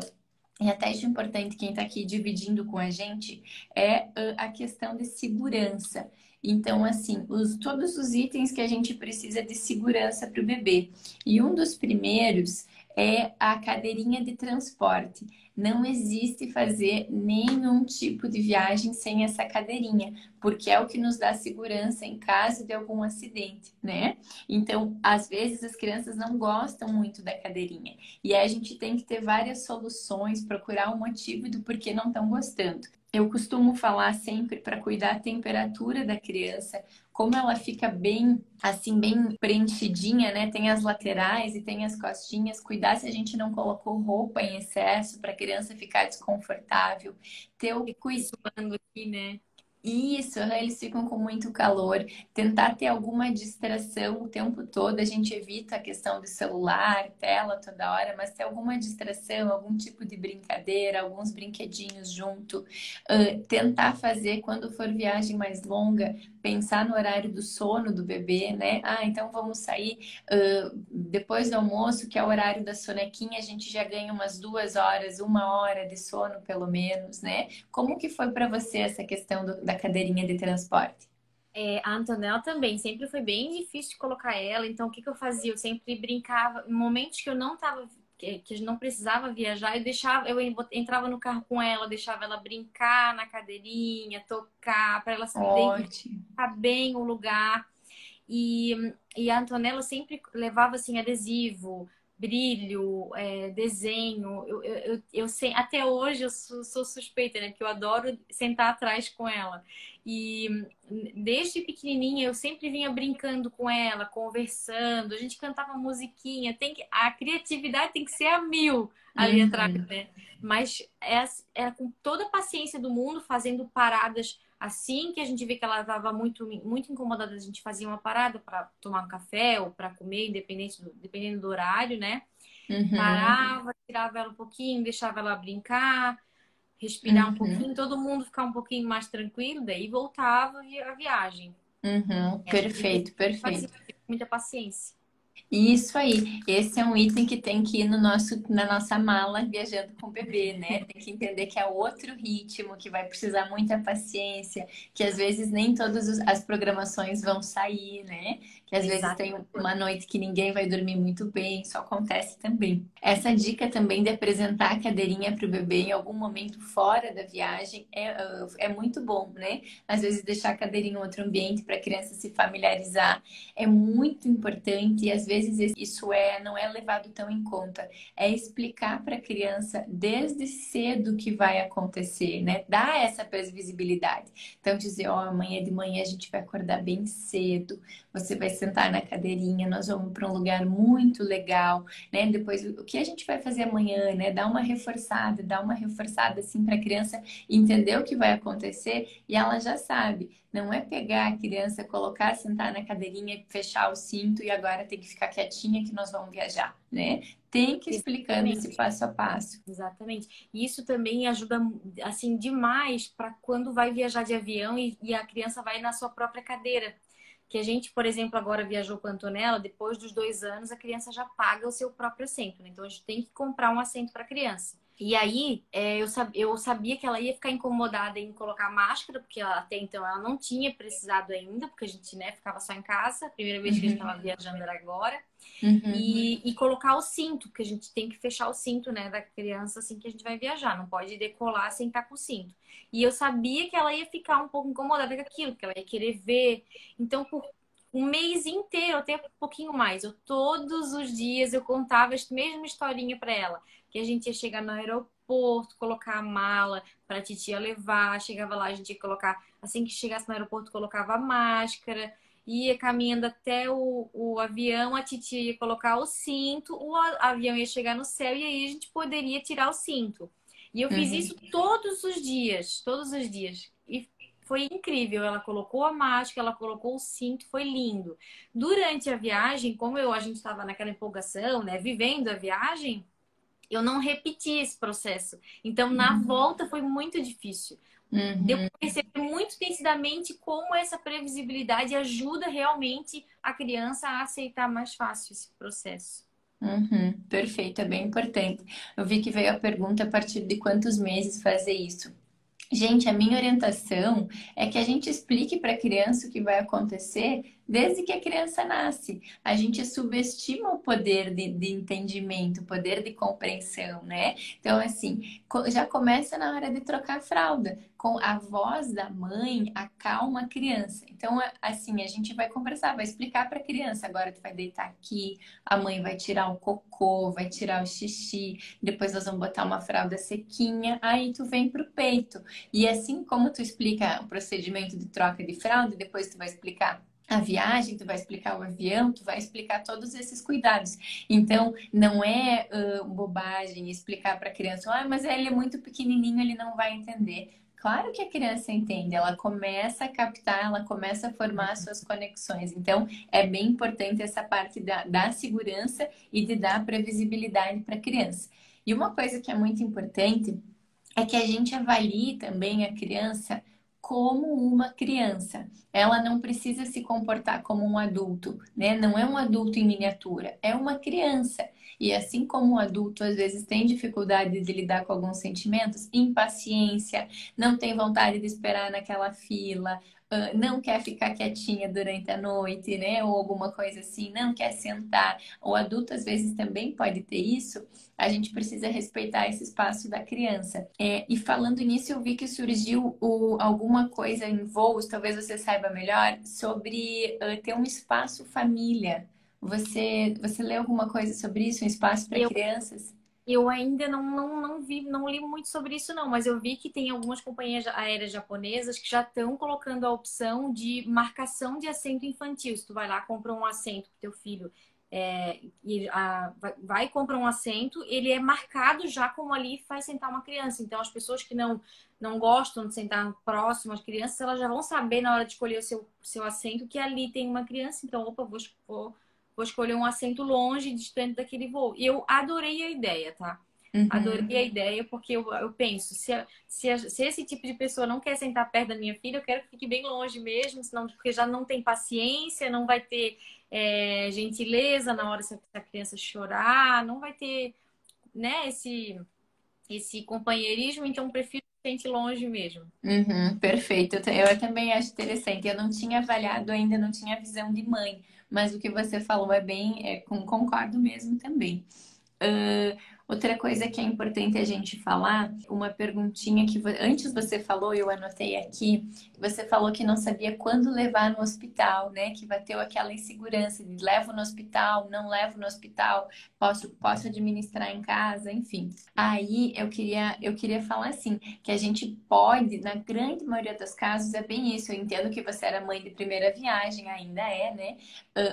e até acho importante quem está aqui dividindo com a gente, é a questão de segurança. Então, assim, os, todos os itens que a gente precisa de segurança para o bebê. E um dos primeiros é a cadeirinha de transporte. Não existe fazer nenhum tipo de viagem sem essa cadeirinha, porque é o que nos dá segurança em caso de algum acidente, né? Então, às vezes as crianças não gostam muito da cadeirinha e a gente tem que ter várias soluções, procurar um motivo do porquê não estão gostando. Eu costumo falar sempre para cuidar a temperatura da criança, como ela fica bem, assim, bem preenchidinha, né? Tem as laterais e tem as costinhas. Cuidar se a gente não colocou roupa em excesso para a criança ficar desconfortável. Ter o cuidado aqui, né? Isso, eles ficam com muito calor. Tentar ter alguma distração o tempo todo. A gente evita a questão de celular, tela toda hora, mas ter alguma distração, algum tipo de brincadeira, alguns brinquedinhos junto. Uh, tentar fazer, quando for viagem mais longa, pensar no horário do sono do bebê, né? Ah, então vamos sair uh, depois do almoço, que é o horário da sonequinha, a gente já ganha umas duas horas, uma hora de sono pelo menos, né? Como que foi para você essa questão do, da cadeirinha de transporte? É, a Antonella também, sempre foi bem difícil colocar ela, então o que, que eu fazia? Eu sempre brincava, em momentos que eu não estava que, que não precisava viajar, eu deixava, eu entrava no carro com ela, deixava ela brincar na cadeirinha, tocar, para ela saber ficar bem o lugar. E, e a Antonella sempre levava assim adesivo, brilho, é, desenho. Eu, eu, eu, eu, sei, até hoje eu sou, sou, suspeita, né? Porque eu adoro sentar atrás com ela. E desde pequenininha eu sempre vinha brincando com ela, conversando. A gente cantava musiquinha. Tem que, a criatividade tem que ser a mil ali uhum. atrás, né? Mas é, é com toda a paciência do mundo, fazendo paradas Assim que a gente vê que ela estava muito, muito incomodada, a gente fazia uma parada para tomar um café ou para comer, independente do, dependendo do horário, né? Uhum. Parava, tirava ela um pouquinho, deixava ela brincar, respirar uhum. um pouquinho, todo mundo ficar um pouquinho mais tranquilo, daí voltava a viagem. Uhum. Perfeito, perfeito. Muita paciência. Isso aí, esse é um item que tem que ir no nosso, na nossa mala viajando com o bebê, né? Tem que entender que é outro ritmo, que vai precisar muita paciência, que às vezes nem todas as programações vão sair, né? Que às vezes tem uma noite que ninguém vai dormir muito bem, isso acontece também. Essa dica também de apresentar a cadeirinha para o bebê em algum momento fora da viagem é, é muito bom, né? Às vezes deixar a cadeirinha em outro ambiente para a criança se familiarizar é muito importante e às às vezes isso é não é levado tão em conta. É explicar para a criança desde cedo o que vai acontecer, né? Dar essa previsibilidade. Então dizer, ó, oh, amanhã de manhã a gente vai acordar bem cedo, você vai sentar na cadeirinha, nós vamos para um lugar muito legal, né? Depois o que a gente vai fazer amanhã, né? Dar uma reforçada, dar uma reforçada assim para a criança entender o que vai acontecer e ela já sabe. Não é pegar a criança, colocar, sentar na cadeirinha, fechar o cinto e agora tem que ficar quietinha que nós vamos viajar, né? Tem que ir explicando Exatamente. esse passo a passo. Exatamente. E isso também ajuda assim demais para quando vai viajar de avião e, e a criança vai na sua própria cadeira que a gente, por exemplo, agora viajou com a Antonella, depois dos dois anos a criança já paga o seu próprio assento, né? Então a gente tem que comprar um assento para a criança. E aí é, eu, sab, eu sabia que ela ia ficar incomodada em colocar máscara, porque ela, até então ela não tinha precisado ainda, porque a gente né, ficava só em casa. A primeira vez que a gente estava uhum. viajando era agora. Uhum. E, e, colocar o cinto, porque a gente tem que fechar o cinto né, da criança assim que a gente vai viajar. Não pode decolar sem estar com o cinto. E eu sabia que ela ia ficar um pouco incomodada com aquilo, que ela ia querer ver. Então, por um mês inteiro, até um pouquinho mais, eu todos os dias eu contava a mesma historinha para ela que a gente ia chegar no aeroporto, colocar a mala para a titia levar, chegava lá, a gente ia colocar, assim que chegasse no aeroporto, colocava a máscara, ia caminhando até o, o avião, a titia ia colocar o cinto, o avião ia chegar no céu e aí a gente poderia tirar o cinto. E eu fiz uhum. isso todos os dias, todos os dias. E foi incrível. Ela colocou a máscara, ela colocou o cinto, foi lindo. Durante a viagem, como eu, a gente estava naquela empolgação, né, vivendo a viagem, eu não repeti esse processo. Então, na uhum. volta foi muito difícil. Uhum. Deu para perceber muito nitidamente como essa previsibilidade ajuda realmente a criança a aceitar mais fácil esse processo. Uhum. Perfeito, é bem importante. Eu vi que veio a pergunta a partir de quantos meses fazer isso. Gente, a minha orientação é que a gente explique para a criança o que vai acontecer desde que a criança nasce. A gente subestima o poder de, de, entendimento, o poder de compreensão, né? Então, assim, já começa na hora de trocar a fralda. Com a voz da mãe, acalma a criança. Então, assim, a gente vai conversar, vai explicar para a criança: agora tu vai deitar aqui, a mãe vai tirar o cocô, vai tirar o xixi, depois nós vamos botar uma fralda sequinha, aí tu vem pro peito. E assim como tu explica o procedimento de troca de fralda, depois tu vai explicar a viagem, tu vai explicar o avião, tu vai explicar todos esses cuidados. Então, não é uh, bobagem explicar para a criança, ah, mas ele é muito pequenininho, ele não vai entender. Claro que a criança entende, ela começa a captar, ela começa a formar suas conexões. Então, é bem importante essa parte da, da segurança e de dar previsibilidade para a criança. E uma coisa que é muito importante é que a gente avalie também a criança como uma criança. Ela não precisa se comportar como um adulto, né? Não é um adulto em miniatura, é uma criança. E assim como o adulto às vezes tem dificuldade de lidar com alguns sentimentos, impaciência, não tem vontade de esperar naquela fila, uh, não quer ficar quietinha durante a noite, né? Ou alguma coisa assim, não quer sentar. O adulto às vezes também pode ter isso. A gente precisa respeitar esse espaço da criança. É, e falando nisso, eu vi que surgiu o, alguma coisa em voos, talvez você saiba melhor, sobre uh, ter um espaço família. Você, você leu alguma coisa sobre isso? Um espaço para crianças? Eu ainda não, não, não vi, não li muito sobre isso, não, mas eu vi que tem algumas companhias aéreas japonesas que já estão colocando a opção de marcação de assento infantil. Se tu vai lá, compra um assento para teu filho é, e a, vai e compra um assento, ele é marcado já como ali faz sentar uma criança. Então, as pessoas que não, não gostam de sentar próximo às crianças, elas já vão saber na hora de escolher o seu, seu assento que ali tem uma criança. Então, opa, vou, vou vou escolher um assento longe, distante daquele voo. E eu adorei a ideia, tá? Uhum. Adorei a ideia, porque eu, eu penso, se, se, se, esse tipo de pessoa não quer sentar perto da minha filha, eu quero que fique bem longe mesmo, senão, porque já não tem paciência, não vai ter é, gentileza na hora se a criança chorar, não vai ter né, esse, esse companheirismo, então prefiro que sente longe mesmo. Uhum, perfeito, eu também acho interessante. Eu não tinha avaliado ainda, não tinha visão de mãe mas o que você falou é bem, é, concordo mesmo também. Uh, Outra coisa que é importante a gente falar, uma perguntinha que antes você falou, eu anotei aqui, você falou que não sabia quando levar no hospital, né? Que bateu aquela insegurança de levo no hospital, não levo no hospital, posso, posso administrar em casa, enfim. Aí eu queria, eu queria falar assim, que a gente pode, na grande maioria dos casos, é bem isso. Eu entendo que você era mãe de primeira viagem, ainda é, né?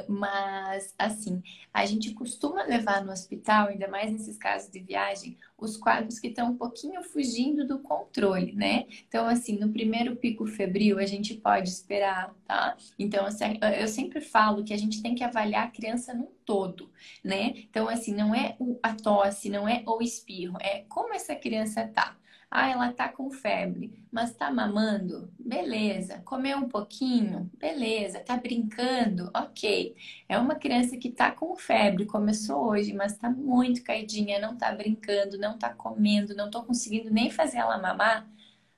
Mas assim, a gente costuma levar no hospital, ainda mais nesses casos de viagem, os quadros que estão um pouquinho fugindo do controle, né? Então, assim, no primeiro pico febril, a gente pode esperar, tá? Então, assim, eu sempre falo que a gente tem que avaliar a criança num todo, né? Então, assim, não é a tosse, não é o espirro, é como essa criança tá. Ah, ela tá com febre, mas tá mamando? Beleza. Comeu um pouquinho? Beleza. Tá brincando? Ok. É uma criança que tá com febre, começou hoje, mas tá muito caidinha, não tá brincando, não tá comendo, não tô conseguindo nem fazer ela mamar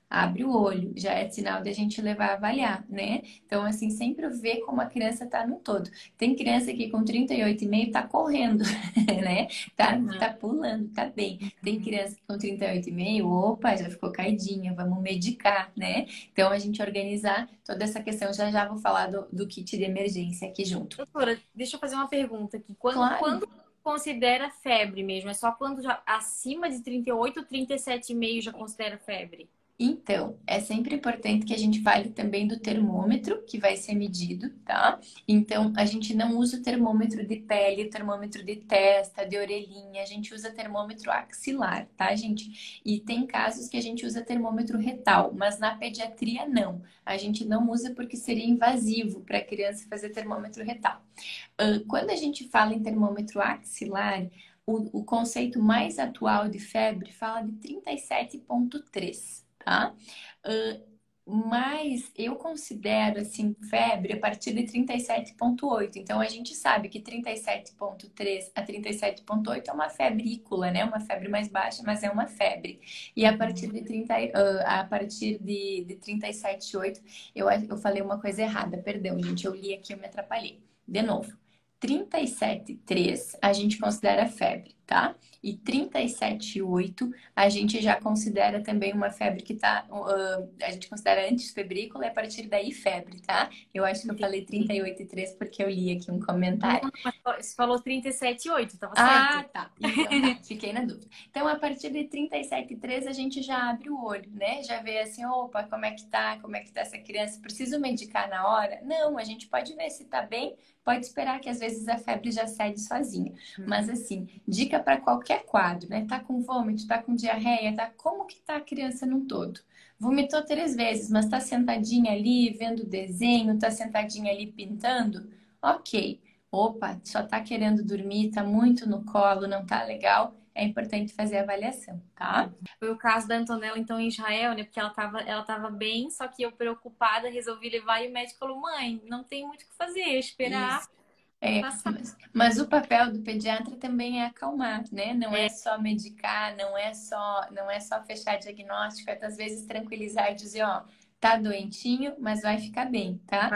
abre o olho, já é sinal de a gente levar a avaliar, né? Então, assim, sempre ver como a criança tá no todo. Tem criança que com 38,5 tá correndo, né? Tá, uhum. tá pulando, tá bem. Tem criança que com 38,5, opa, já ficou caidinha, vamos medicar, né? Então, a gente organizar toda essa questão, já já vou falar do, do kit de emergência aqui junto. Doutora, deixa eu fazer uma pergunta aqui. Quando, claro. quando considera febre mesmo? É só quando já acima de 38 ou 37,5 já considera febre? Então, é sempre importante que a gente fale também do termômetro que vai ser medido, tá? Então, a gente não usa o termômetro de pele, termômetro de testa, de orelhinha, a gente usa termômetro axilar, tá, gente? E tem casos que a gente usa termômetro retal, mas na pediatria não. A gente não usa porque seria invasivo para a criança fazer termômetro retal. Quando a gente fala em termômetro axilar, o, o conceito mais atual de febre fala de 37,3 tá? Uh, mas eu considero assim febre a partir de 37.8. Então a gente sabe que 37.3 a 37.8 é uma febrícula, né? Uma febre mais baixa, mas é uma febre. E a partir de 30 uh, a partir de, de 37.8 eu eu falei uma coisa errada, perdão, gente, eu li aqui, eu me atrapalhei. De novo. 37,3 a gente considera febre, tá? E 37,8 a gente já considera também uma febre que tá, uh, a gente considera antes febrícula e a partir daí febre, tá? Eu acho que eu falei 38,3 porque eu li aqui um comentário. Você falou 37,8, tava ah, certo? Ah, tá. Então, tá. Fiquei na dúvida. Então, a partir de 37,3 a gente já abre o olho, né? Já vê assim, opa, como é que tá? Como é que tá essa criança? Preciso medicar na hora? Não, a gente pode ver se tá bem, pode esperar que às vezes a febre já cede sozinha. Uhum. Mas assim, dica para qualquer quadro, né? Tá com vômito, tá com diarreia, tá? Como que tá a criança num todo? Vomitou três vezes, mas tá sentadinha ali vendo desenho, tá sentadinha ali pintando? Ok. Opa, só tá querendo dormir, tá muito no colo, não tá legal é importante fazer a avaliação, tá? Foi o caso da Antonella, então, em Israel, né? Porque ela tava, ela tava bem, só que eu preocupada resolvi levar e o médico falou: mãe, não tem muito o que fazer, esperar. Isso. É, mas, mas, o papel do pediatra também é acalmar, né? Não é. é. só medicar, não é só, não é só fechar diagnóstico, é às vezes tranquilizar e dizer, ó, tá doentinho, mas vai ficar bem, tá?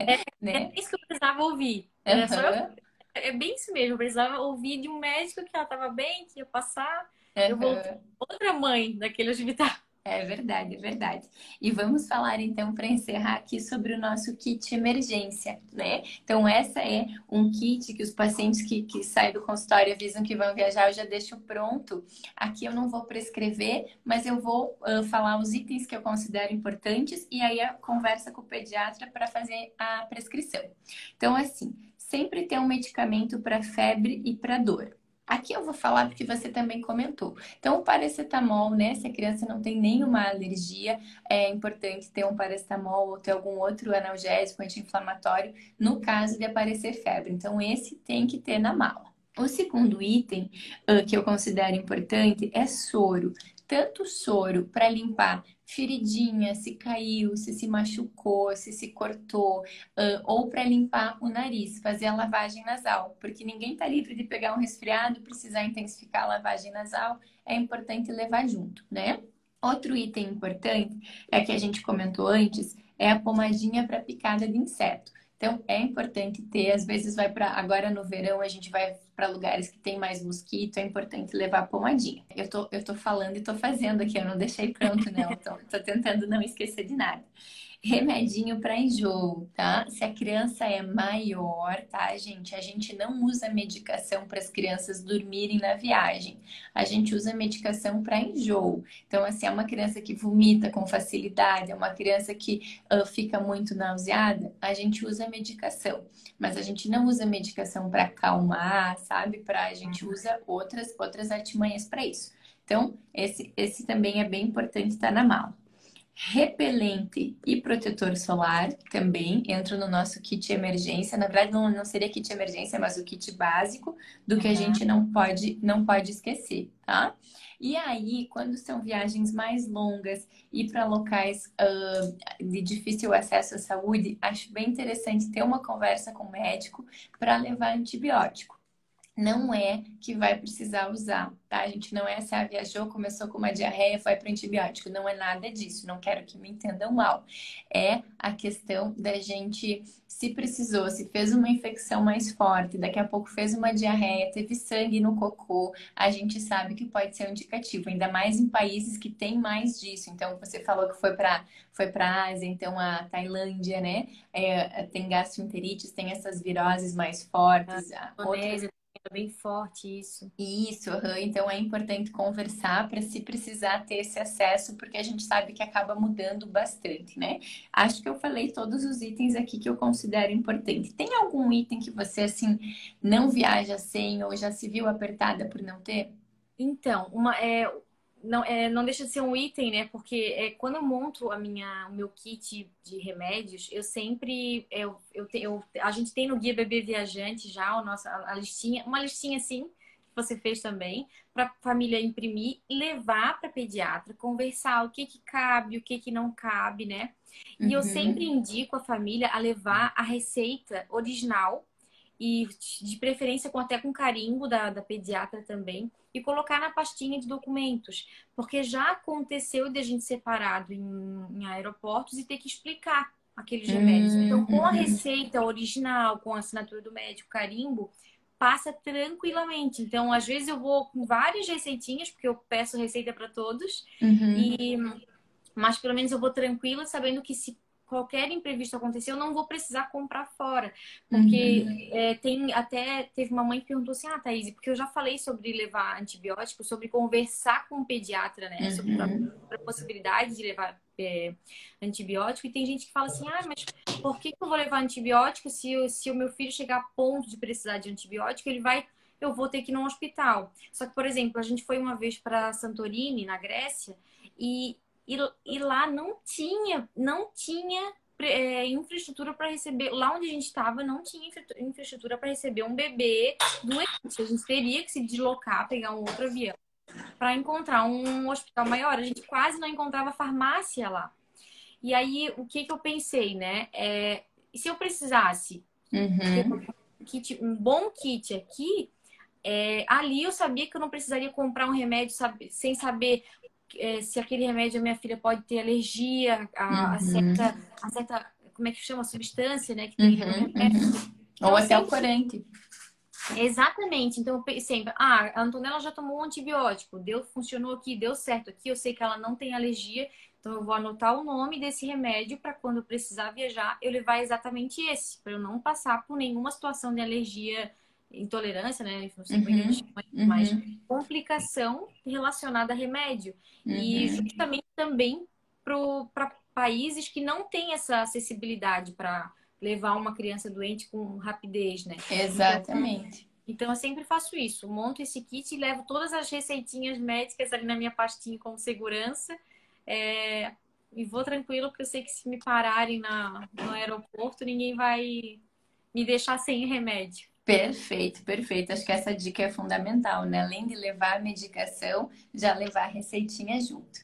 É, né? é isso que eu precisava ouvir. Uhum. eu é bem isso mesmo. Eu precisava ouvir de um médico que ela estava bem, que ia passar. Uhum. Eu vou outra mãe daquele hospital. É verdade, é verdade. E vamos falar então para encerrar aqui sobre o nosso kit emergência, né? Então, essa é um kit que os pacientes que, que saem do consultório avisam que vão viajar, eu já deixo pronto. Aqui eu não vou prescrever, mas eu vou uh, falar os itens que eu considero importantes e aí a conversa com o pediatra para fazer a prescrição. Então, assim, sempre ter um medicamento para febre e para dor. Aqui eu vou falar porque você também comentou. Então, o paracetamol, né? Se a criança não tem nenhuma alergia, é importante ter um paracetamol ou ter algum outro analgésico anti-inflamatório no caso de aparecer febre. Então, esse tem que ter na mala. O segundo item uh, que eu considero importante é soro. Tanto soro para limpar feridinha, se caiu, se se machucou, se se cortou, ou para limpar o nariz, fazer a lavagem nasal, porque ninguém está livre de pegar um resfriado, precisar intensificar a lavagem nasal, é importante levar junto, né? Outro item importante é que a gente comentou antes, é a pomadinha para picada de inseto. Então, é importante ter, às vezes vai para agora no verão a gente vai para lugares que tem mais mosquito, é importante levar pomadinha. Eu tô, eu tô falando e tô fazendo aqui, eu não deixei pronto não, tô, tô tentando não esquecer de nada remedinho para enjoo, tá? Se a criança é maior, tá, gente? A gente não usa medicação para as crianças dormirem na viagem. A gente usa medicação para enjoo. Então, assim, é uma criança que vomita com facilidade, é uma criança que uh, fica muito nauseada, a gente usa medicação. Mas a gente não usa medicação para acalmar, sabe? Para a gente usa outras outras artimanhas para isso. Então, esse, esse também é bem importante estar tá na mala repelente e protetor solar também entram no nosso kit emergência. Na verdade, não, não seria kit emergência, mas o kit básico do que uhum. a gente não pode, não pode esquecer, tá? E aí, quando são viagens mais longas e para locais uh, de difícil acesso à saúde, acho bem interessante ter uma conversa com o médico para levar antibiótico não é que vai precisar usar, tá? A gente não é se ah, viajou, começou com uma diarreia, foi para antibiótico. Não é nada disso. Não quero que me entendam mal. É a questão da gente, se precisou, se fez uma infecção mais forte, daqui a pouco fez uma diarreia, teve sangue no cocô, a gente sabe que pode ser um indicativo, ainda mais em países que tem mais disso. Então, você falou que foi para foi para Ásia, então a Tailândia, né? É, tem gastroenterites, tem essas viroses mais fortes. A outras bem forte isso. Isso, uhum. então é importante conversar para se precisar ter esse acesso, porque a gente sabe que acaba mudando bastante, né? Acho que eu falei todos os itens aqui que eu considero importante. Tem algum item que você assim não viaja sem ou já se viu apertada por não ter? Então, uma, é, não, é, não deixa de ser um item, né? Porque é, quando eu monto a minha, o meu kit de remédios, eu sempre. Eu, eu, eu, a gente tem no Guia Bebê Viajante já a nossa a listinha, uma listinha assim, que você fez também, para a família imprimir, levar para pediatra, conversar o que, que cabe, o que, que não cabe, né? E uhum. eu sempre indico a família a levar a receita original e de preferência com até com carimbo da, da pediatra também e colocar na pastinha de documentos, porque já aconteceu de a gente separado em, em aeroportos e ter que explicar aqueles remédios. Uhum. Então, com a receita original, com a assinatura do médico, carimbo, passa tranquilamente. Então, às vezes eu vou com várias receitinhas, porque eu peço receita para todos, uhum. e mas pelo menos eu vou tranquila sabendo que se qualquer imprevisto acontecer, eu não vou precisar comprar fora. Porque uhum. é, tem até teve uma mãe que perguntou assim, ah, Thaís, porque eu já falei sobre levar antibiótico, sobre conversar com o pediatra, né? Uhum. Sobre a, a, possibilidade de levar é, antibiótico. E tem gente que fala assim, ah, mas por que, que eu vou levar antibiótico se, se o meu filho chegar a ponto de precisar de antibiótico, ele vai eu vou ter que ir no hospital. Só que, por exemplo, a gente foi uma vez para Santorini, na Grécia, e e, e lá não tinha, não tinha é, infraestrutura para receber. Lá onde a gente estava, não tinha infraestrutura para receber um bebê doente. A gente teria que se deslocar, pegar um outro avião para encontrar um hospital maior. A gente quase não encontrava farmácia lá. E aí, o que, que eu pensei, né? É, se eu precisasse uhum. um, kit, um bom kit aqui, é, ali eu sabia que eu não precisaria comprar um remédio sabe, sem saber é, se aquele remédio a minha filha pode ter alergia a, uhum. a, certa, a certa, como é que chama, substância, né? Que tem uhum, uhum. Então, Ou até o corante. Exatamente. Então, sempre, ah, a Antonella já tomou um antibiótico, deu, funcionou aqui, deu certo aqui, eu sei que ela não tem alergia, então eu vou anotar o nome desse remédio para quando eu precisar viajar, eu levar exatamente esse, para eu não passar por nenhuma situação de alergia intolerância, né? Não sei como uhum, uhum. mas complicação relacionada a remédio. Uhum. E justamente também para países que não têm essa acessibilidade para levar uma criança doente com rapidez, né? Exatamente. Então, eu sempre faço isso. Monto esse kit e levo todas as receitinhas médicas ali na minha pastinha com segurança. É... E vou tranquilo, porque eu sei que se me pararem na, no aeroporto, ninguém vai me deixar sem remédio. Perfeito, perfeito. Acho que essa dica é fundamental, né? Além de levar a medicação, já levar a receitinha junto.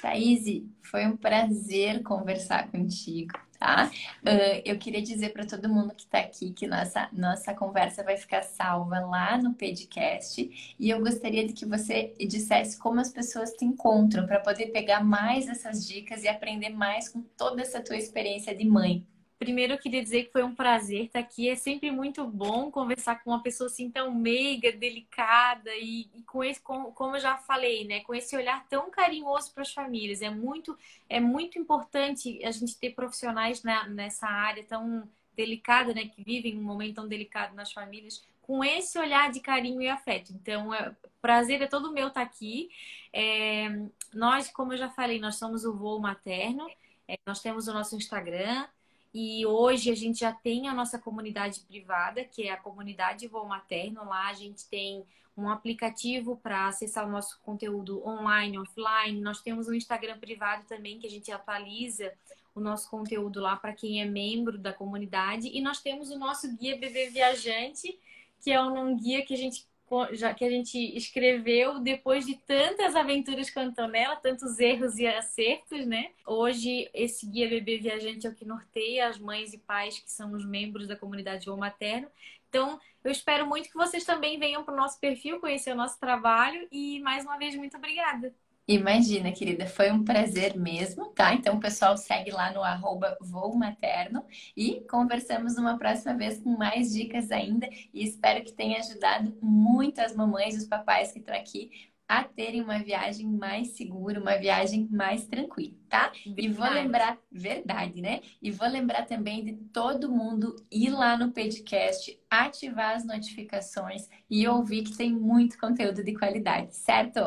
Thaís, foi um prazer conversar contigo, tá? Uh, eu queria dizer para todo mundo que está aqui que nossa, nossa conversa vai ficar salva lá no podcast e eu gostaria de que você dissesse como as pessoas te encontram para poder pegar mais essas dicas e aprender mais com toda essa tua experiência de mãe. Primeiro, eu queria dizer que foi um prazer estar aqui. É sempre muito bom conversar com uma pessoa assim tão meiga, delicada e, e com esse, com, como eu já falei, né, com esse olhar tão carinhoso para as famílias. É muito, é muito importante a gente ter profissionais na, nessa área tão delicada, né, que vivem um momento tão delicado nas famílias, com esse olhar de carinho e afeto. Então, é, prazer é todo meu estar aqui. É, nós, como eu já falei, nós somos o Voo Materno. É, nós temos o nosso Instagram, e hoje a gente já tem a nossa comunidade privada, que é a comunidade Voo Materno. Lá a gente tem um aplicativo para acessar o nosso conteúdo online, offline. Nós temos um Instagram privado também que a gente atualiza o nosso conteúdo lá para quem é membro da comunidade. E nós temos o nosso guia Bebê Viajante, que é um guia que a gente já que a gente escreveu depois de tantas aventuras com a Antonella, tantos erros e acertos, né? Hoje, esse guia bebê viajante é o que norteia as mães e pais que são os membros da comunidade ou materno. Então, eu espero muito que vocês também venham para o nosso perfil conhecer o nosso trabalho e mais uma vez muito obrigada. Imagina, querida, foi um prazer mesmo, tá? Então, o pessoal segue lá no arroba Voo Materno e conversamos uma próxima vez com mais dicas ainda e espero que tenha ajudado muito as mamães e os papais que estão aqui a terem uma viagem mais segura, uma viagem mais tranquila, tá? Verdade. E vou lembrar, verdade, né? E vou lembrar também de todo mundo ir lá no podcast, ativar as notificações e ouvir que tem muito conteúdo de qualidade, certo?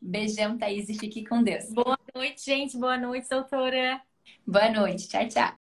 Beijão, Thaís, e fique com Deus. Boa noite, gente. Boa noite, doutora. Boa noite. Tchau, tchau.